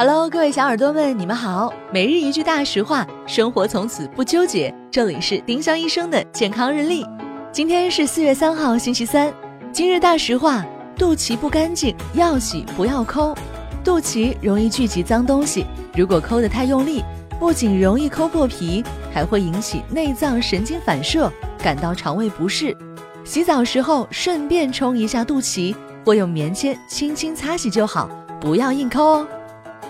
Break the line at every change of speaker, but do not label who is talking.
Hello，各位小耳朵们，你们好。每日一句大实话，生活从此不纠结。这里是丁香医生的健康日历。今天是四月三号，星期三。今日大实话：肚脐不干净，要洗不要抠。肚脐容易聚集脏东西，如果抠得太用力，不仅容易抠破皮，还会引起内脏神经反射，感到肠胃不适。洗澡时候顺便冲一下肚脐，或用棉签轻轻擦洗就好，不要硬抠哦。